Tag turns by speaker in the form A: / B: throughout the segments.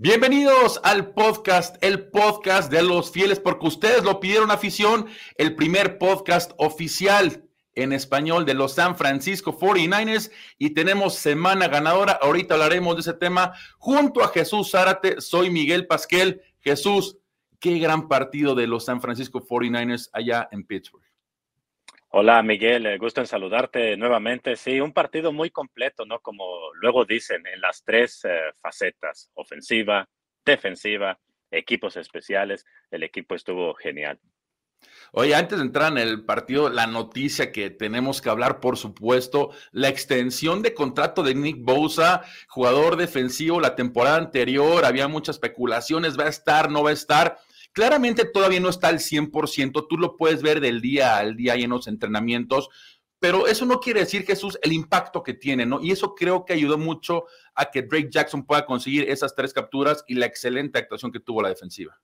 A: Bienvenidos al podcast, el podcast de los fieles, porque ustedes lo pidieron afición, el primer podcast oficial en español de los San Francisco 49ers y tenemos semana ganadora. Ahorita hablaremos de ese tema junto a Jesús Zárate. Soy Miguel Pasquel. Jesús, qué gran partido de los San Francisco 49ers allá en Pittsburgh.
B: Hola Miguel, eh, gusto en saludarte nuevamente. Sí, un partido muy completo, ¿no? Como luego dicen, en las tres eh, facetas, ofensiva, defensiva, equipos especiales, el equipo estuvo genial.
A: Oye, antes de entrar en el partido, la noticia que tenemos que hablar, por supuesto, la extensión de contrato de Nick Bosa, jugador defensivo la temporada anterior, había muchas especulaciones, va a estar, no va a estar. Claramente todavía no está al 100%, tú lo puedes ver del día al día y en los entrenamientos, pero eso no quiere decir, Jesús, el impacto que tiene, ¿no? Y eso creo que ayudó mucho a que Drake Jackson pueda conseguir esas tres capturas y la excelente actuación que tuvo la defensiva.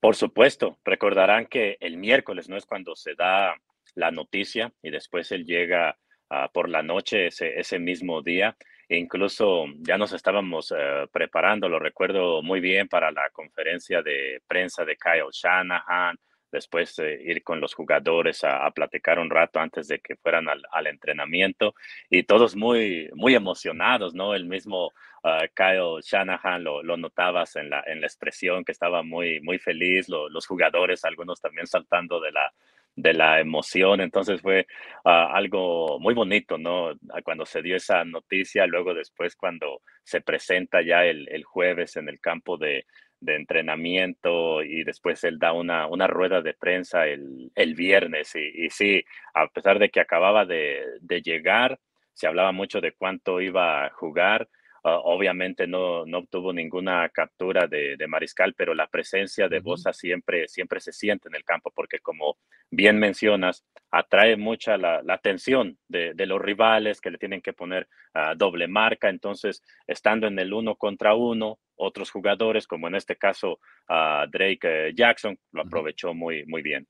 B: Por supuesto, recordarán que el miércoles no es cuando se da la noticia y después él llega ah, por la noche ese, ese mismo día. E incluso ya nos estábamos eh, preparando, lo recuerdo muy bien, para la conferencia de prensa de Kyle Shanahan, después ir con los jugadores a, platicar un rato antes de que fueran al, entrenamiento y todos muy, muy emocionados, ¿no? El mismo ah, Kyle Shanahan lo, lo, notabas en la, en la expresión que estaba muy, muy feliz, los jugadores, algunos también saltando de la, de la emoción. Entonces fue ah, algo muy bonito, ¿no? Ah, cuando se dio esa noticia, luego después cuando se presenta ya el, el jueves en el campo de, de, entrenamiento y después él da una, una rueda de prensa el, el viernes. Y, y, sí, a pesar de que acababa de, de llegar, se hablaba mucho de cuánto iba a jugar. Ah, obviamente no, no obtuvo ninguna captura de, Mariscal, pero la presencia de Bosa siempre, siempre se siente en el campo, porque como bien mencionas, atrae mucha la, atención de, los rivales que le tienen que poner uh, doble marca. Entonces, estando en el uno contra uno, otros jugadores, como en este caso uh, Drake Jackson, lo aprovechó muy, muy bien.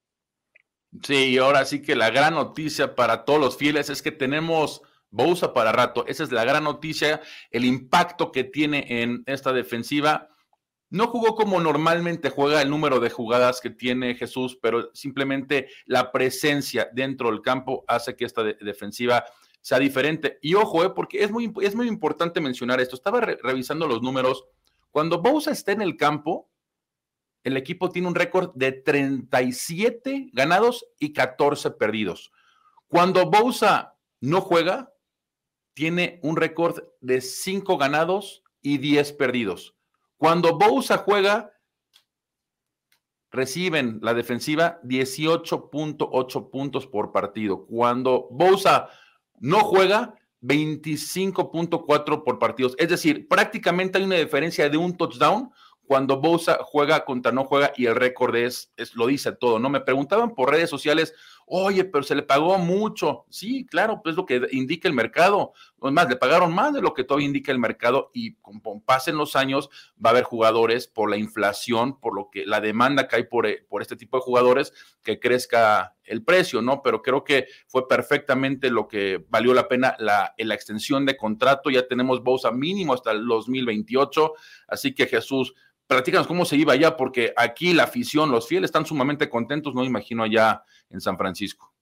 A: Sí, y ahora sí que la gran noticia para todos los fieles es que tenemos Bousa para rato. Esa es la gran noticia, el impacto que tiene en esta defensiva. No jugó como normalmente juega el número de jugadas que tiene Jesús, pero simplemente la presencia dentro del campo hace que esta defensiva sea diferente. Y ojo, eh, porque es muy, es muy importante mencionar esto. Estaba revisando los números. Cuando Bousa está en el campo, el equipo tiene un récord de 37 ganados y 14 perdidos. Cuando Bousa no juega, tiene un récord de 5 ganados y 10 perdidos. Cuando Bousa juega, reciben la defensiva 18.8 puntos por partido. Cuando Bousa no juega, 25.4 por partidos. Es decir, prácticamente hay una diferencia de un touchdown cuando Bousa juega contra no juega y el récord es, es, lo dice todo, ¿no? Me preguntaban por redes sociales, Oye, pero se le pagó mucho. Sí, claro, pues es lo que indica el mercado. Más, le pagaron más de lo que todavía indica el mercado y con, pasen los años va a haber jugadores por la inflación, por lo que la demanda que hay por, eh, este tipo de jugadores, que crezca el precio, ¿no? Pero creo que fue perfectamente lo que valió la pena la, la extensión de contrato. Ya tenemos Bosa mínimo hasta el 2028. Así que Jesús, platícanos cómo se iba allá, porque aquí la afición, los fieles están sumamente contentos, no imagino allá en San Francisco.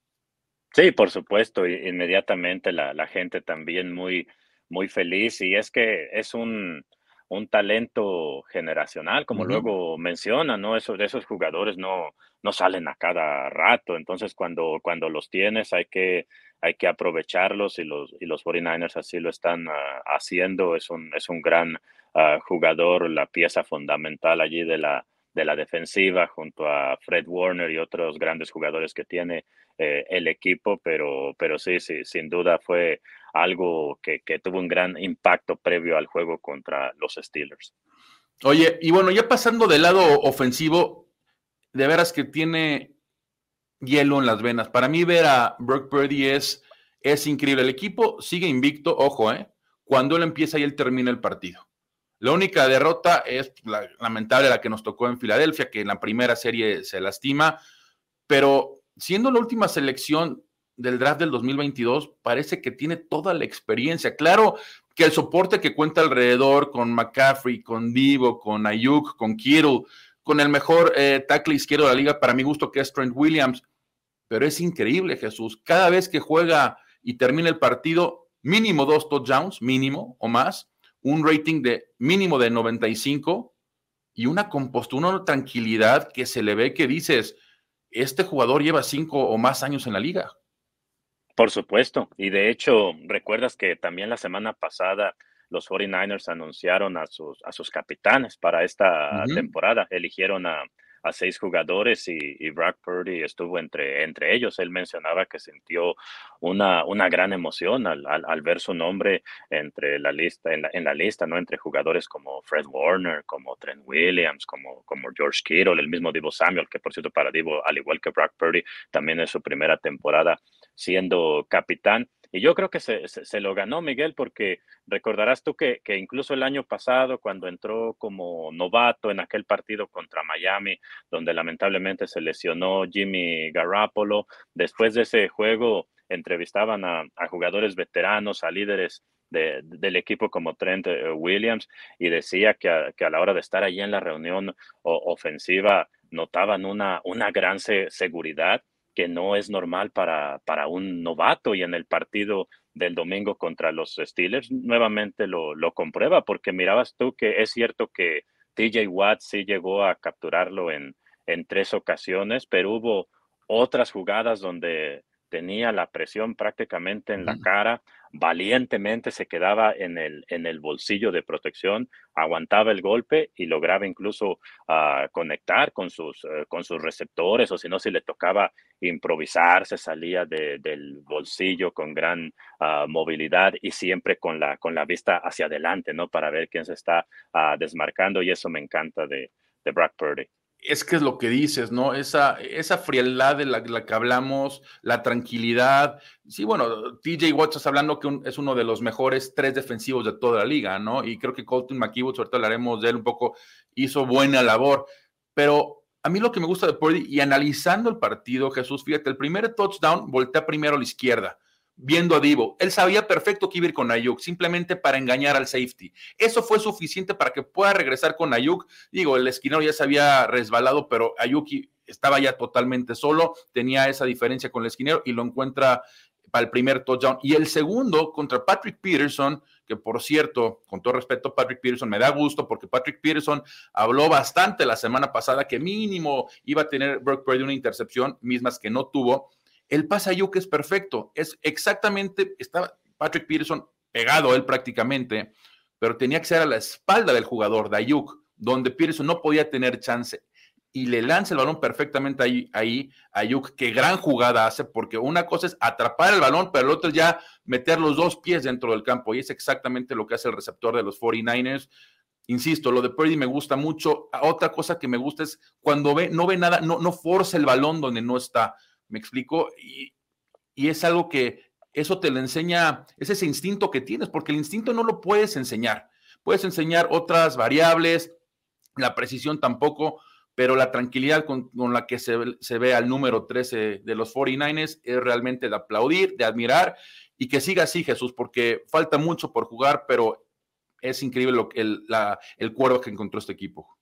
B: Sí, por supuesto, inmediatamente la, gente también muy, muy feliz y es que es un, un talento generacional, como luego menciona, ¿no? Esos, esos jugadores no, no salen a cada rato, entonces cuando, cuando los tienes hay que, hay que aprovecharlos y los, y los 49ers así lo están ah, haciendo, es un, es un gran ah, jugador, la pieza fundamental allí de la, de la defensiva junto a Fred Warner y otros grandes jugadores que tiene eh, el equipo, pero, pero sí, sí, sin duda fue algo que, tuvo un gran impacto previo al juego contra los Steelers.
A: Oye, y bueno, ya pasando del lado ofensivo, de veras que tiene hielo en las venas. Para mí ver a Brock Purdy es, es increíble. El equipo sigue invicto, ojo, ¿eh? Cuando él empieza y él termina el partido. La única derrota es la, lamentable la que nos tocó en Filadelfia, que en la primera serie se lastima, pero siendo la última selección del draft del 2022, parece que tiene toda la experiencia. Claro, que el soporte que cuenta alrededor con McCaffrey, con Divo, con Ayuk, con Kittle, con el mejor eh, tackle izquierdo de la liga, para mi gusto, que es Trent Williams. Pero es increíble, Jesús. Cada vez que juega y termina el partido, mínimo dos touchdowns, mínimo o más, un rating de mínimo de 95 y una compostura, una tranquilidad que se le ve que dices, este jugador lleva cinco o más años en la liga.
B: Por supuesto, y de hecho, recuerdas que también la semana pasada los 49ers anunciaron a sus, a sus capitanes para esta temporada, eligieron a, a seis jugadores y, Brock Purdy estuvo entre, entre ellos. Él mencionaba que sintió una, una gran emoción al, al, ver su nombre entre la lista, en la, en la, lista, ¿no? Entre jugadores como Fred Warner, como Trent Williams, como, como George Kittle, el mismo Divo Samuel, que por cierto para Divo, al igual que Brock Purdy, también es su primera temporada siendo capitán. Y yo creo que se, se, lo ganó Miguel porque recordarás tú que, que, incluso el año pasado, cuando entró como novato en aquel partido contra Miami, donde lamentablemente se lesionó Jimmy Garoppolo, después de ese juego entrevistaban a, jugadores veteranos, a líderes de, del equipo como Trent eh, Williams y decía que a, que a, la hora de estar allí en la reunión ofensiva notaban una, una gran seguridad que no es normal para, para un novato y en el partido del domingo contra los Steelers nuevamente lo, lo comprueba porque mirabas tú que es cierto que TJ Watt sí llegó a capturarlo en, en tres ocasiones, pero hubo otras jugadas donde tenía la presión prácticamente en la cara, valientemente se quedaba en el, en el bolsillo de protección, aguantaba el golpe y lograba incluso uh, conectar con sus, uh, con sus receptores o si no, si le tocaba improvisar, se salía de, del bolsillo con gran uh, movilidad y siempre con la, con la vista hacia adelante, ¿no? Para ver quién se está desmarcando y eso me encanta de, de Brock Purdy
A: es que es lo que dices, ¿no? Esa, esa frialdad de la, que hablamos, la tranquilidad. Sí, bueno, TJ Watt estás hablando que es uno de los mejores tres defensivos de toda la liga, ¿no? Y creo que Colton McKibble, ahorita hablaremos de él un poco, hizo buena labor. Pero a mí lo que me gusta de Purdy, y analizando el partido, Jesús, fíjate, el primer touchdown voltea primero a la izquierda viendo a Divo. Él sabía perfecto que iba a ir con Ayuk, simplemente para engañar al safety. Eso fue suficiente para que pueda regresar con Ayuk. Digo, el esquinero ya se había resbalado, pero Ayuk estaba ya totalmente solo, tenía esa diferencia con el esquinero y lo encuentra para el primer touchdown. Y el segundo contra Patrick Peterson, que por cierto, con todo respeto, Patrick Peterson me da gusto porque Patrick Peterson habló bastante la semana pasada que mínimo iba a tener Brock Purdy una intercepción, mismas que no tuvo el pase Ayuk es perfecto. Es exactamente, estaba Patrick Peterson pegado a él prácticamente, pero tenía que ser a la espalda del jugador de Ayuk, donde Peterson no podía tener chance. Y le lanza el balón perfectamente ahí, ahí a Ayuk. Qué gran jugada hace, porque una cosa es atrapar el balón, pero el otro es ya meter los dos pies dentro del campo. Y es exactamente lo que hace el receptor de los 49ers. Insisto, lo de Purdy me gusta mucho. Otra cosa que me gusta es cuando ve, no ve nada, no, no forza el balón donde no está ¿Me explico? Y, es algo que eso te lo enseña, es ese instinto que tienes, porque el instinto no lo puedes enseñar. Puedes enseñar otras variables, la precisión tampoco, pero la tranquilidad con, la que se, se, ve al número 13 de los 49ers es realmente de aplaudir, de admirar y que siga así, Jesús, porque falta mucho por jugar, pero es increíble lo, el, el cuervo que encontró este equipo.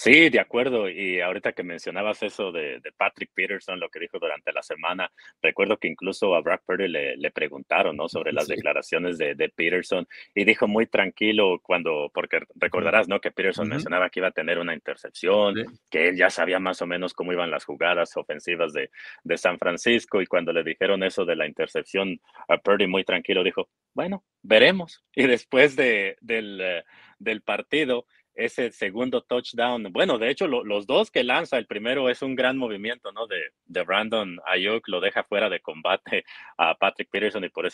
B: Sí, de acuerdo. Y ahorita que mencionabas eso de, de, Patrick Peterson, lo que dijo durante la semana, recuerdo que incluso a Brock Purdy le, le preguntaron ¿no? sobre las sí. declaraciones de, de, Peterson y dijo muy tranquilo cuando, porque recordarás ¿no? que Peterson uh -huh. mencionaba que iba a tener una intercepción, sí. que él ya sabía más o menos cómo iban las jugadas ofensivas de, de San Francisco y cuando le dijeron eso de la intercepción, a Purdy muy tranquilo dijo, bueno, veremos. Y después del, uh, del partido, ese segundo touchdown. Bueno, de hecho, lo, los dos que lanza, el primero es un gran movimiento, ¿no? De, de Brandon Ayuk, lo deja fuera de combate a Patrick Peterson y por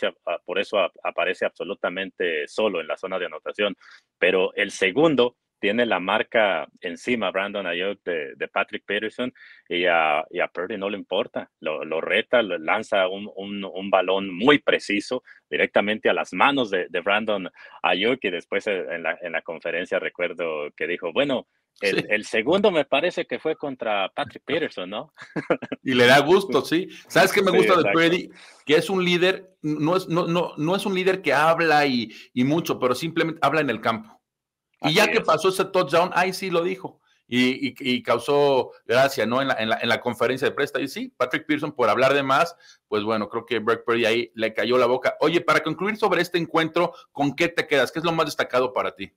B: por eso aparece absolutamente solo en la zona de anotación. Pero el segundo tiene la marca encima, Brandon Ayuk, de, de Patrick Peterson, y a, y a, Purdy no le importa. Lo, lo reta, lo lanza un, un, un, balón muy preciso directamente a las manos de, de Brandon Ayuk, y después en la, en la conferencia recuerdo que dijo, bueno, El, segundo me parece que fue contra Patrick Peterson, ¿no?
A: Y le da gusto, sí. ¿Sabes qué me gusta de Purdy? Que es un líder, no es, no, no, no es un líder que habla y, mucho, pero simplemente habla en el campo. Y ya que pasó ese touchdown, ahí sí lo dijo. Y, causó gracia, ¿no? En la, en, la, conferencia de presta. Y sí, Patrick Peterson, por hablar de más, pues bueno, creo que Brock Purdy ahí le cayó la boca. Oye, para concluir sobre este encuentro, ¿con qué te quedas? ¿Qué es lo más destacado para ti?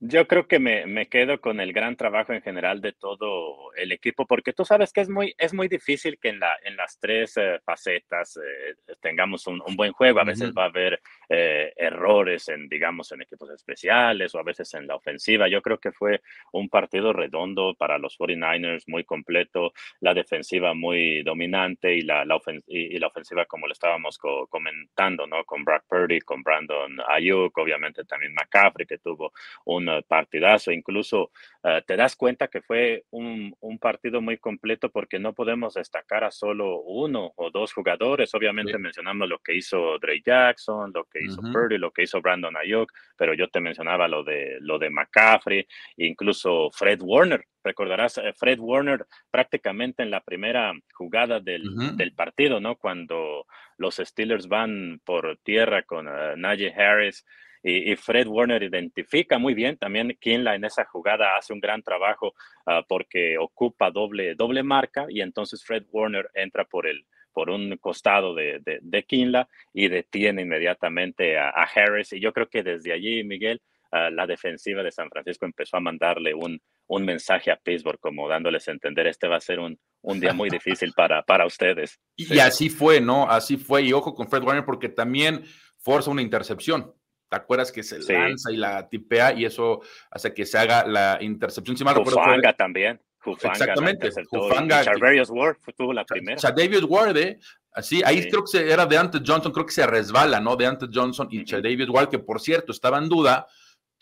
B: Yo creo que me, me, quedo con el gran trabajo en general de todo el equipo, porque tú sabes que es muy, es muy difícil que en, la, en las tres eh, facetas eh, tengamos un, un, buen juego. A veces va a haber eh, errores en, digamos, en equipos especiales o a veces en la ofensiva. Yo creo que fue un partido redondo para los 49ers, muy completo, la defensiva muy dominante y la, la, y, la ofensiva, como lo estábamos comentando, ¿no? Con Brock Purdy, con Brandon Ayuk, obviamente también McCaffrey, que tuvo un partidazo. Incluso eh, te das cuenta que fue un, partido muy completo porque no podemos destacar a solo uno o dos jugadores. Obviamente mencionamos lo que hizo Dre Jackson, lo que hizo Purdy, lo que hizo Brandon Ayuk, pero yo te mencionaba lo de, lo de McCaffrey, incluso Fred Warner. Recordarás, eh, Fred Warner prácticamente en la primera jugada del, partido, ¿no? Cuando los Steelers van por tierra con uh, Najee Harris y, Fred Warner identifica muy bien también Kinla en esa jugada hace un gran trabajo ah, porque ocupa doble, doble marca y entonces Fred Warner entra por el, por un costado de, de, Kinla y detiene inmediatamente a, Harris. Y yo creo que desde allí, Miguel, ah, la defensiva de San Francisco empezó a mandarle un, un mensaje a Pittsburgh, como dándoles a entender, este va a ser un, un día muy difícil para, para ustedes.
A: Y así fue, ¿no? Así fue. Y ojo con Fred Warner porque también forza una intercepción. ¿Te acuerdas que se lanza y la tipea y eso hace que se haga la intercepción?
B: Si mal Jufanga también.
A: Exactamente.
B: Jufanga. Charverius Ward tuvo la primera.
A: David Ward, ¿eh? Así, ahí creo que era de Ante Johnson, creo que se resbala, ¿no? De Ante Johnson y uh David Ward, que por cierto estaba en duda,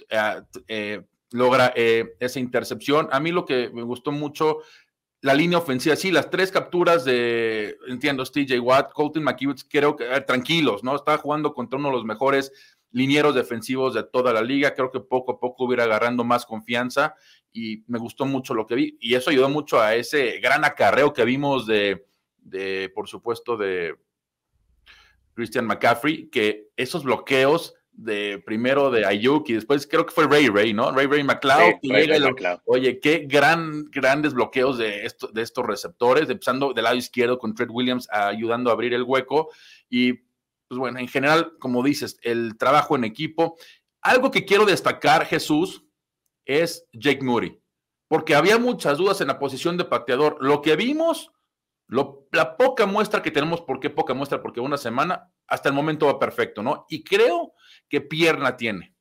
A: eh, eh, logra eh, esa intercepción. A mí lo que me gustó mucho, la línea ofensiva, sí, las tres capturas de, entiendo, TJ Watt, Colton McKibbitz, creo que tranquilos, ¿no? Estaba jugando contra uno de los mejores linieros defensivos de toda la liga. Creo que poco a poco hubiera agarrando más confianza y me gustó mucho lo que vi. Y eso ayudó mucho a ese gran acarreo que vimos de, de por supuesto, de Christian McCaffrey, que esos bloqueos de primero de Ayuk y después creo que fue Ray Ray, ¿no? Ray Ray McLeod. oye, qué gran, grandes bloqueos de, esto, de estos receptores, empezando del lado izquierdo con Fred Williams ayudando a abrir el hueco. Y pues bueno, en general, como dices, el trabajo en equipo. Algo que quiero destacar, Jesús, es Jake Murray, porque había muchas dudas en la posición de pateador. Lo que vimos, la poca muestra que tenemos, ¿por qué poca muestra? Porque una semana, hasta el momento va perfecto, ¿no? Y creo que pierna tiene.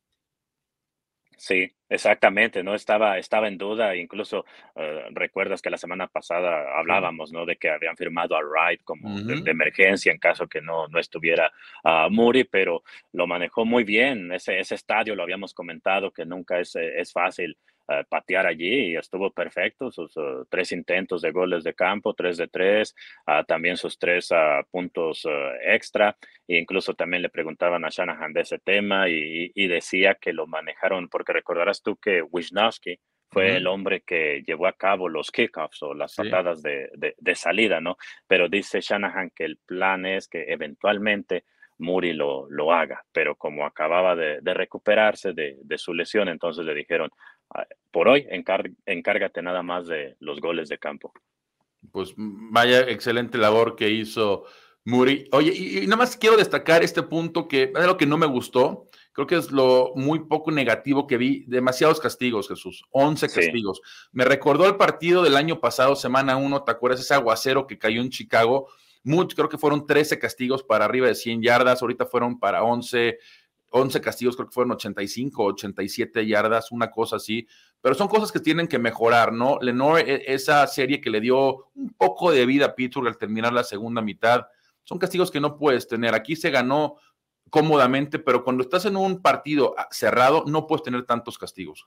B: Sí, exactamente, ¿no? Estaba, estaba en duda, incluso eh, recuerdas que la semana pasada hablábamos, ¿no? De que habían firmado a Wright como de, emergencia en caso que no, no estuviera uh, Muri, pero lo manejó muy bien. Ese, ese estadio lo habíamos comentado que nunca es, es fácil eh, patear allí y estuvo perfecto. Sus uh, tres intentos de goles de campo, tres de tres, uh, también sus tres uh, puntos extra. E incluso también le preguntaban a Shanahan de ese tema y, y, decía que lo manejaron, porque recordarás tú que Wisnowski fue el hombre que llevó a cabo los kickoffs o las patadas de, de, de, salida, ¿no? Pero dice Shanahan que el plan es que eventualmente Muri lo, lo haga, pero como acababa de, de recuperarse de, de, su lesión, entonces le dijeron, ah, por hoy encárgate nada más de los goles de campo.
A: Pues vaya excelente labor que hizo Muri. Oye, y, nada más quiero destacar este punto que es lo que no me gustó. Creo que es lo muy poco negativo que vi. Demasiados castigos, Jesús. 11 castigos. Me recordó el partido del año pasado, semana 1. ¿Te acuerdas ese aguacero que cayó en Chicago? creo que fueron 13 castigos para arriba de 100 yardas, ahorita fueron para 11, 11 castigos, creo que fueron 85, 87 yardas, una cosa así, pero son cosas que tienen que mejorar, ¿no? Lenore, e, esa serie que le dio un poco de vida a Pittsburgh al terminar la segunda mitad, son castigos que no puedes tener. Aquí se ganó cómodamente, pero cuando estás en un partido cerrado, no puedes tener tantos castigos.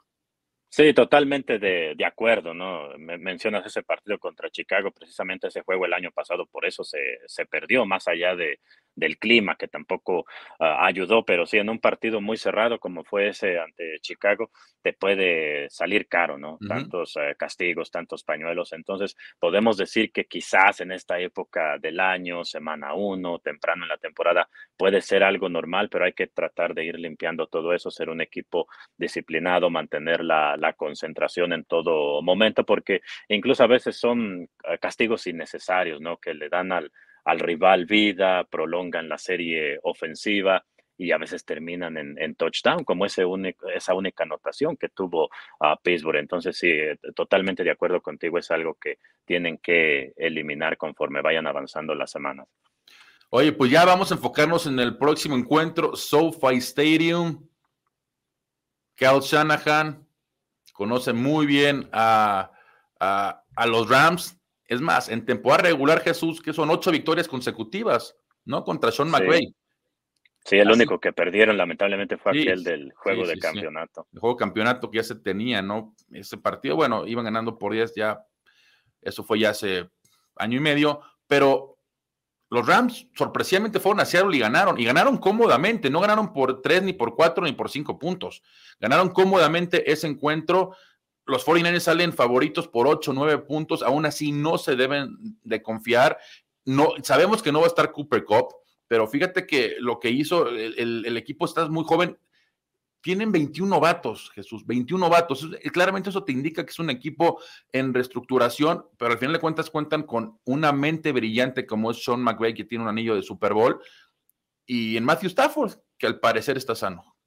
B: Sí, totalmente de, de acuerdo, ¿no? mencionas ese partido contra Chicago, precisamente ese juego el año pasado, por eso se, se perdió, más allá de, del clima que tampoco ah, ayudó, pero sí en un partido muy cerrado como fue ese ante Chicago, te puede salir caro, ¿no? Tantos eh, castigos, tantos pañuelos. Entonces, podemos decir que quizás en esta época del año, semana uno, temprano en la temporada, puede ser algo normal, pero hay que tratar de ir limpiando todo eso, ser un equipo disciplinado, mantener la, la concentración en todo momento, porque incluso a veces son eh, castigos innecesarios, ¿no? Que le dan al, al rival vida, prolongan la serie ofensiva y a veces terminan en, touchdown, como ese esa única anotación que tuvo a Pittsburgh. Entonces, sí, eh, totalmente de acuerdo contigo, es algo que tienen que eliminar conforme vayan avanzando las semanas.
A: Oye, pues ya vamos a enfocarnos en el próximo encuentro, SoFi Stadium. Cal Shanahan conoce muy bien a, a los Rams. Es más, en temporada regular, Jesús, que son ocho victorias consecutivas, ¿no? Contra Sean McVay.
B: Sí, el único que perdieron lamentablemente fue aquel del juego de campeonato.
A: El juego de campeonato que ya se tenía, ¿no? Ese partido, bueno, iban ganando por 10 ya, eso fue ya hace año y medio, pero los Rams sorpresivamente fueron a Seattle y ganaron, y ganaron cómodamente, no ganaron por 3, ni por 4, ni por 5 puntos. Ganaron cómodamente ese encuentro. Los 49ers salen favoritos por 8, 9 puntos, aún así no se deben de confiar. No, sabemos que no va a estar Cooper Cup, pero fíjate que lo que hizo el, equipo, estás muy joven, tienen 21 novatos, Jesús, 21 novatos. Claramente eso te indica que es un equipo en reestructuración, pero al final de cuentas cuentan con una mente brillante como es Sean McVay, que tiene un anillo de Super Bowl, y en Matthew Stafford, que al parecer está sano.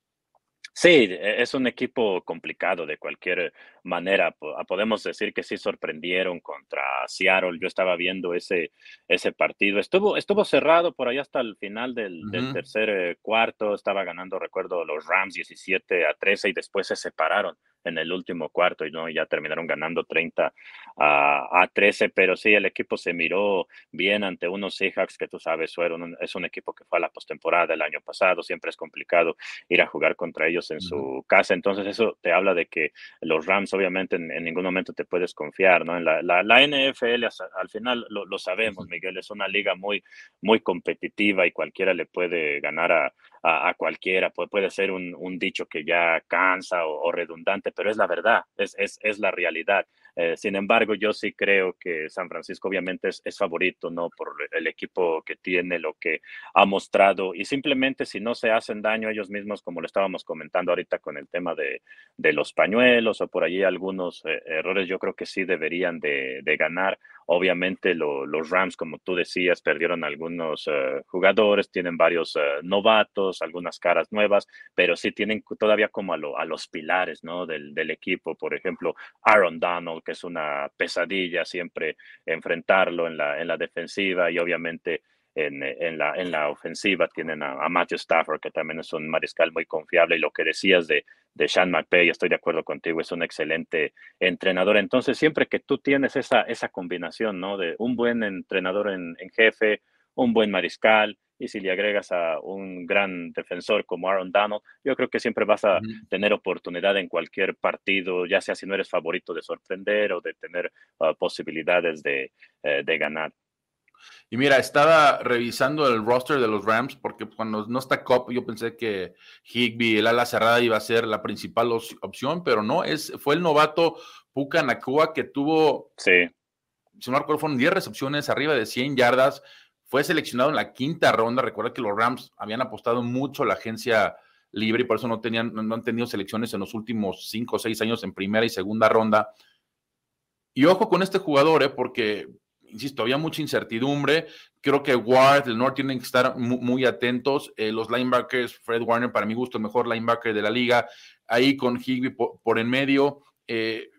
B: Sí, e, es un equipo complicado de cualquier manera. Ah, podemos decir que sí sorprendieron contra Seattle. Yo estaba viendo ese, ese partido. Estuvo, estuvo cerrado por ahí hasta el final del, tercer eh, cuarto. Estaba ganando, recuerdo, los Rams 17 a 13 y después se separaron en el último cuarto y no ya terminaron ganando 30 a, a 13, pero sí el equipo se miró bien ante unos Seahawks que tú sabes, fueron es un equipo que fue a la postemporada el año pasado, siempre es complicado ir a jugar contra ellos en su casa, entonces eso te habla de que los Rams obviamente en, ningún momento te puedes confiar, ¿no? En la, la, NFL al final lo, sabemos, Miguel, es una liga muy, muy competitiva y cualquiera le puede ganar a, a, cualquiera, puede, ser un, un, dicho que ya cansa o, redundante, pero es la verdad, es, es, es la realidad. Eh, sin embargo, yo sí creo que San Francisco obviamente es, favorito, ¿no? Por el equipo que tiene, lo que ha mostrado y simplemente si no se hacen daño ellos mismos, como lo estábamos comentando ahorita con el tema de, de los pañuelos o por allí algunos eh, errores, yo creo que sí deberían de, de ganar. Obviamente los Rams, como tú decías, perdieron algunos eh, jugadores, tienen varios novatos, algunas caras nuevas, pero sí tienen todavía como a, a los pilares, ¿no? Del, del equipo, por ejemplo, Aaron Donald, que es una pesadilla siempre enfrentarlo en la, en la defensiva y obviamente en, en, la, en la ofensiva tienen a, Matthew Stafford, que también es un mariscal muy confiable. Y lo que decías de, de Sean McVay, estoy de acuerdo contigo, es un excelente entrenador. Entonces, siempre que tú tienes esa, esa combinación, ¿no? De un buen entrenador en, en jefe, un buen mariscal, y si le agregas a un gran defensor como Aaron Donald, yo creo que siempre vas a tener oportunidad en cualquier partido, ya sea si no eres favorito de sorprender o de tener ah, posibilidades de, eh, de, ganar.
A: Y mira, estaba revisando el roster de los Rams porque cuando no está Cop, yo pensé que Higby, el ala cerrada, iba a ser la principal opción, pero no, es, fue el novato Puka Nakua que tuvo,
B: sí.
A: si no recuerdo, fueron 10 recepciones, arriba de 100 yardas, fue seleccionado en la quinta ronda. Recuerda que los Rams habían apostado mucho a la agencia libre y por eso no, tenían, no han tenido selecciones en los últimos cinco o seis años en primera y segunda ronda. Y ojo con este jugador, ¿eh? porque, insisto, había mucha incertidumbre. Creo que Ward, el North tienen que estar muy, atentos. Eh, los linebackers, Fred Warner, para mi gusto, el mejor linebacker de la liga. Ahí con Higby por, en medio. Eh,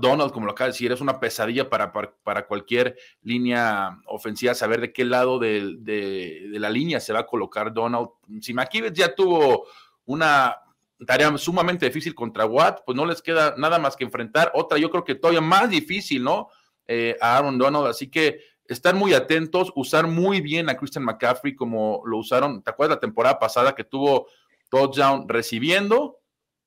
A: Donald, como lo acaba de decir, es una pesadilla para, para, cualquier línea ofensiva saber de qué lado de, la línea se va a colocar Donald. Si McKibbet ya tuvo una tarea sumamente difícil contra Watt, pues no les queda nada más que enfrentar otra, yo creo que todavía más difícil, ¿no? Eh, a Aaron Donald, así que estar muy atentos, usar muy bien a Christian McCaffrey como lo usaron, ¿te acuerdas la temporada pasada que tuvo touchdown recibiendo,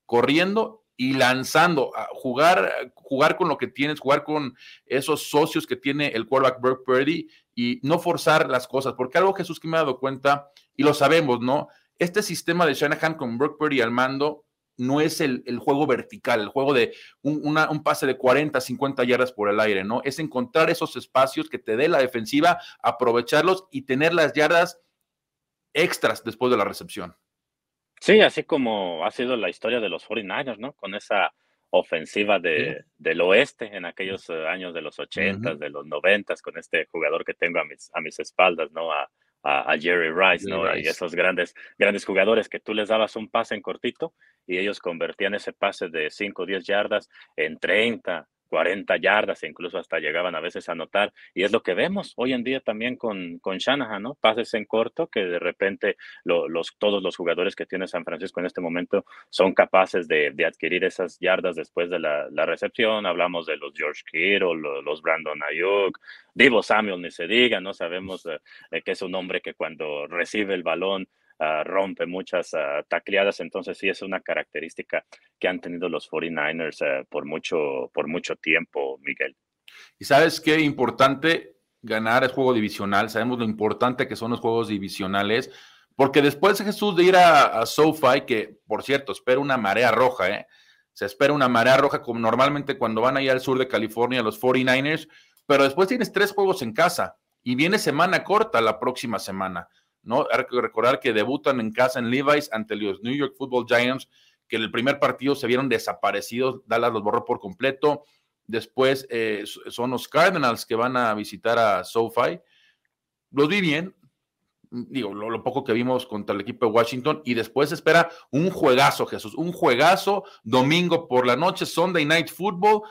A: corriendo y lanzando, jugar, jugar con lo que tienes, jugar con esos socios que tiene el quarterback Brock Purdy y no forzar las cosas, porque algo Jesús que me ha dado cuenta, y lo sabemos, ¿no? Este sistema de Shanahan con Brock Purdy al mando no es el, juego vertical, el juego de un, un, pase de 40, 50 yardas por el aire, ¿no? Es encontrar esos espacios que te dé la defensiva, aprovecharlos y tener las yardas extras después de la recepción.
B: Sí, así como ha sido la historia de los 49ers, ¿no? Con esa ofensiva de, del oeste en aquellos eh, años de los 80, de los 90, con este jugador que tengo a mis, a mis espaldas, ¿no? A, a, Jerry Rice, ¿no? Y esos grandes, grandes jugadores que tú les dabas un pase en cortito y ellos convertían ese pase de 5 o 10 yardas en 30, 40 yardas e incluso hasta llegaban a veces a anotar. Y es lo que vemos hoy en día también con, con Shanahan, ¿no? Pases en corto que de repente los, todos los jugadores que tiene San Francisco en este momento son capaces de, adquirir esas yardas después de la, recepción. Hablamos de los George Kittle, los, Brandon Ayuk, Divo Samuel, ni se diga, ¿no? Sabemos eh, eh, que es un hombre que cuando recibe el balón Ah, rompe muchas uh, tacleadas, entonces sí es una característica que han tenido los 49ers eh, por, mucho, por mucho tiempo, Miguel.
A: Y sabes qué importante ganar el juego divisional, sabemos lo importante que son los juegos divisionales, porque después Jesús de ir a, SoFi, que por cierto espera una marea roja, ¿eh? se espera una marea roja como normalmente cuando van ahí al sur de California los 49ers, pero después tienes tres juegos en casa y viene semana corta la próxima semana. ¿No? Hay que recordar que debutan en casa en Levi's ante los New York Football Giants, que en el primer partido se vieron desaparecidos, Dallas los borró por completo. Después eh, son los Cardinals que van a visitar a SoFi. Los vi bien, digo, lo, poco que vimos contra el equipo de Washington, y después espera un juegazo, Jesús, un juegazo, domingo por la noche, Sunday Night Football,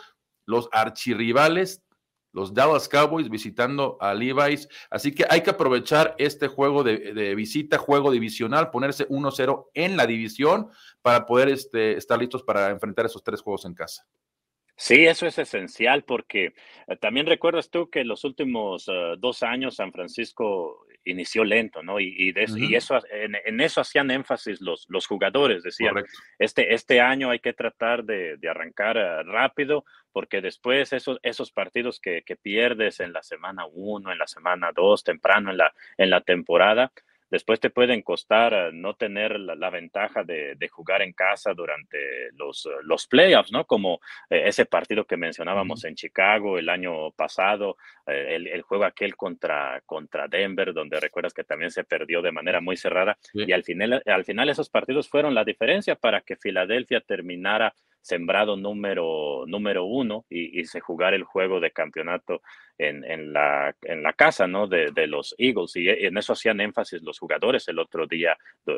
A: los archirrivales los Dallas Cowboys visitando a Levi's. Así que hay que aprovechar este juego de, visita, juego divisional, ponerse 1-0 en la división para poder este, estar listos para enfrentar esos tres juegos en casa.
B: Sí, eso es esencial porque eh, también recuerdas tú que los últimos eh, dos años San Francisco inició lento, ¿no? Y, eso, en, eso hacían énfasis los, los jugadores, decían, este, este año hay que tratar de, arrancar eh, rápido, porque después esos, esos partidos que, que pierdes en la semana uno, en la semana dos, temprano en la, en la temporada, después te pueden costar eh, no tener la, ventaja de, jugar en casa durante los, eh, los playoffs, ¿no? Como eh, ese partido que mencionábamos en Chicago el año pasado, el, juego aquel contra, contra Denver, donde recuerdas que también se perdió de manera muy cerrada. Y al final, al final esos partidos fueron la diferencia para que Filadelfia terminara sembrado número, número uno y, se jugar el juego de campeonato en, en, la, en la casa ¿no? de, de los Eagles. Y, en eso hacían énfasis los jugadores el otro día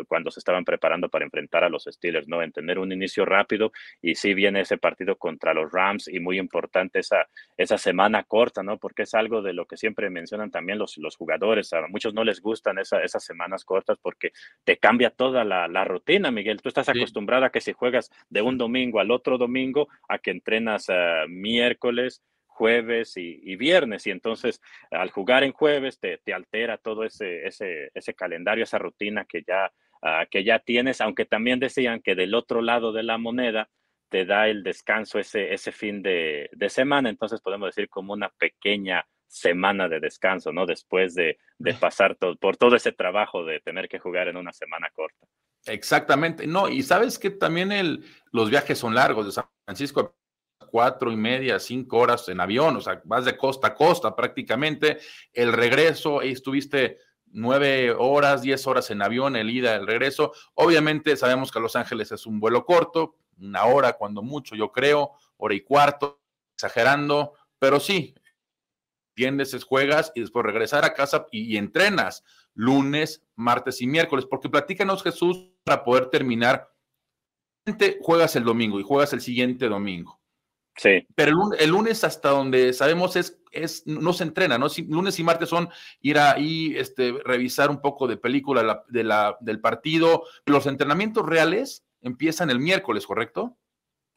B: cuando se estaban preparando para enfrentar a los Steelers, ¿no? en tener un inicio rápido. Y sí viene ese partido contra los Rams y muy importante esa, esa semana corta, ¿no? porque es algo de lo que siempre mencionan también los, los jugadores. A muchos no les gustan esa, esas semanas cortas porque te cambia toda la, la rutina, Miguel. Tú estás acostumbrado a que si juegas de un domingo al otro domingo a que entrenas uh, miércoles, jueves y, viernes. Y entonces al jugar en jueves te, te altera todo ese, ese, ese, calendario, esa rutina que ya, uh, que ya tienes, aunque también decían que del otro lado de la moneda te da el descanso ese, ese fin de, de semana. Entonces podemos decir como una pequeña semana de descanso, ¿no? Después de, de pasar todo, por todo ese trabajo de tener que jugar en una semana corta.
A: Exactamente, no, y sabes que también el, los viajes son largos de San Francisco cuatro y media, cinco horas en avión, o sea, vas de costa a costa prácticamente. El regreso, ahí estuviste nueve horas, diez horas en avión, el ida, el regreso. Obviamente sabemos que Los Ángeles es un vuelo corto, una hora cuando mucho, yo creo, hora y cuarto, exagerando, pero sí, tienes, juegas y después regresar a casa y entrenas lunes, martes y miércoles, porque platícanos Jesús para poder terminar. Juegas el domingo y juegas el siguiente domingo.
B: Sí.
A: Pero el, lunes hasta donde sabemos es, es no se entrena, ¿no? lunes y martes son ir ahí, este, revisar un poco de película de la, del partido. Los entrenamientos reales empiezan el miércoles, ¿correcto?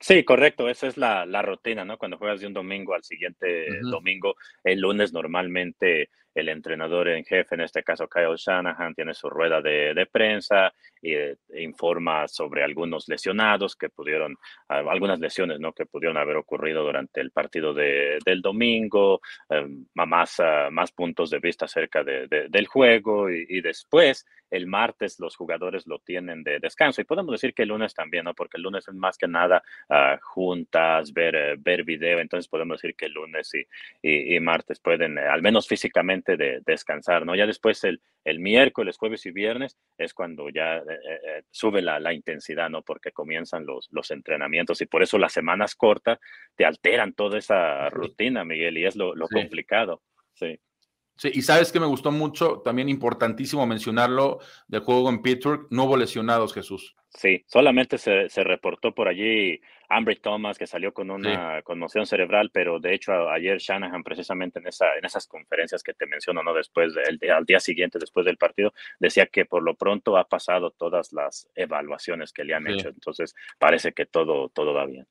B: Sí, correcto, esa es la, rutina, ¿no? Cuando juegas de un domingo al siguiente domingo, el lunes normalmente el entrenador en jefe, en este caso Kyle Shanahan, tiene su rueda de, de prensa y eh, informa sobre algunos lesionados que pudieron, algunas lesiones ¿no? que pudieron haber ocurrido durante el partido de, del domingo, em, más, ah, más puntos de vista acerca de, del juego y, y después el martes los jugadores lo tienen de descanso y podemos decir que el lunes también, ¿no? Porque el lunes es más que nada uh, juntas, ver, eh, ver video, entonces podemos decir que el lunes y, y, martes pueden, eh, al menos físicamente, de, descansar, ¿no? Ya después el, el miércoles, jueves y viernes es cuando ya eh, sube la, la, intensidad, ¿no? Porque comienzan los, los entrenamientos y por eso las semanas cortas te alteran toda esa rutina, Miguel, y es lo, lo complicado, sí.
A: Sí, y sabes que me gustó mucho, también importantísimo mencionarlo, del juego en Pittsburgh, no hubo lesionados, Jesús.
B: Sí, solamente se, se reportó por allí Ambry Thomas, que salió con una conmoción cerebral, pero de hecho ayer Shanahan, precisamente en, esa, en esas conferencias que te menciono, ¿no? Después, del, al día siguiente, después del partido, decía que por lo pronto ha pasado todas las evaluaciones que le han hecho, entonces parece que todo, todo va bien.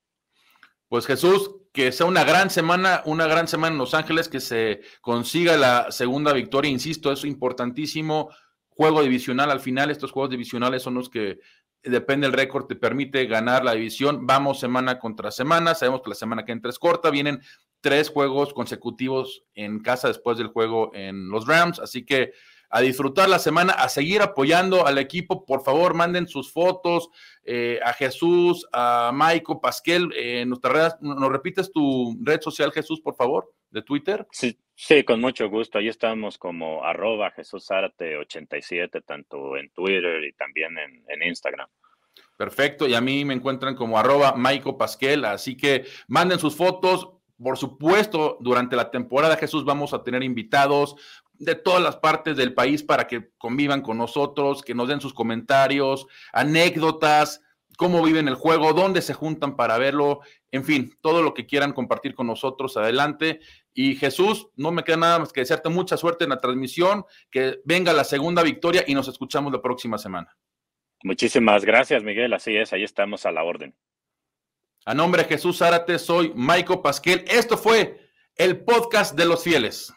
A: Pues Jesús, que sea una gran semana, una gran semana en Los Ángeles, que se consiga la segunda victoria, insisto, es importantísimo. Juego divisional al final, estos juegos divisionales son los que depende del récord, te permite ganar la división. Vamos semana contra semana, sabemos que la semana que entra es corta, vienen tres juegos consecutivos en casa después del juego en los Rams, así que a disfrutar la semana, a seguir apoyando al equipo. Por favor, manden sus fotos eh, a Jesús, a Maiko, Pasquel, redes. ¿Nos repites tu red social, Jesús, por favor, de Twitter?
B: Sí, sí con mucho gusto. Ahí estamos como arroba Jesús 87, tanto en Twitter y también en, en Instagram.
A: Perfecto, y a mí me encuentran como arroba Maiko Pasquel, así que manden sus fotos, por supuesto, durante la temporada, Jesús, vamos a tener invitados, de todas las partes del país para que convivan con nosotros, que nos den sus comentarios, anécdotas, cómo viven el juego, dónde se juntan para verlo, en fin, todo lo que quieran compartir con nosotros, adelante. Y Jesús, no me queda nada más que desearte mucha suerte en la transmisión, que venga la segunda victoria y nos escuchamos la próxima semana.
B: Muchísimas gracias, Miguel. Así es, ahí estamos a la orden.
A: A nombre de Jesús Zárate, soy Maico Pasquel. Esto fue el podcast de los fieles.